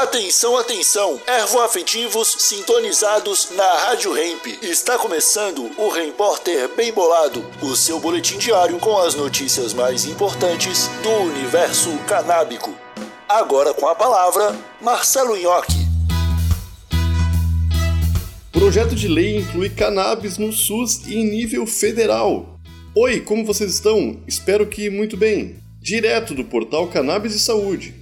Atenção, atenção! Ervoafetivos sintonizados na Rádio Hemp. Está começando o Repórter Bem Bolado, o seu boletim diário com as notícias mais importantes do universo canábico. Agora com a palavra, Marcelo Nhoque. Projeto de lei inclui cannabis no SUS em nível federal. Oi, como vocês estão? Espero que muito bem. Direto do portal Cannabis e Saúde.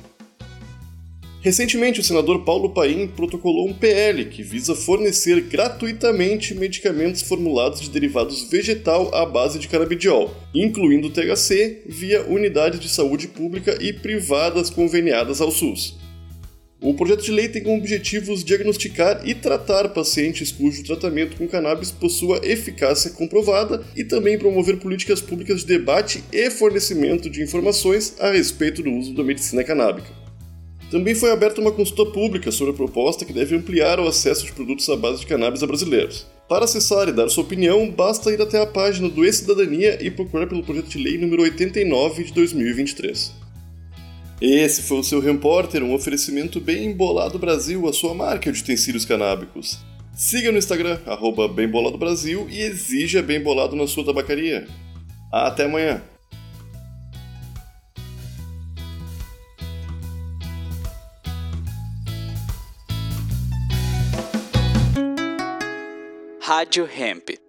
Recentemente, o senador Paulo Paim protocolou um PL que visa fornecer gratuitamente medicamentos formulados de derivados vegetal à base de canabidiol, incluindo THC, via unidades de saúde pública e privadas conveniadas ao SUS. O projeto de lei tem como objetivos diagnosticar e tratar pacientes cujo tratamento com cannabis possua eficácia comprovada e também promover políticas públicas de debate e fornecimento de informações a respeito do uso da medicina canábica. Também foi aberta uma consulta pública sobre a proposta que deve ampliar o acesso de produtos à base de cannabis a brasileiros. Para acessar e dar sua opinião, basta ir até a página do E-Cidadania e procurar pelo projeto de lei número 89 de 2023. Esse foi o seu Repórter, um oferecimento bem embolado Brasil, a sua marca de utensílios canábicos. Siga no Instagram, arroba Brasil e exija Bem Bolado na sua tabacaria. Até amanhã! Rádio Hemp.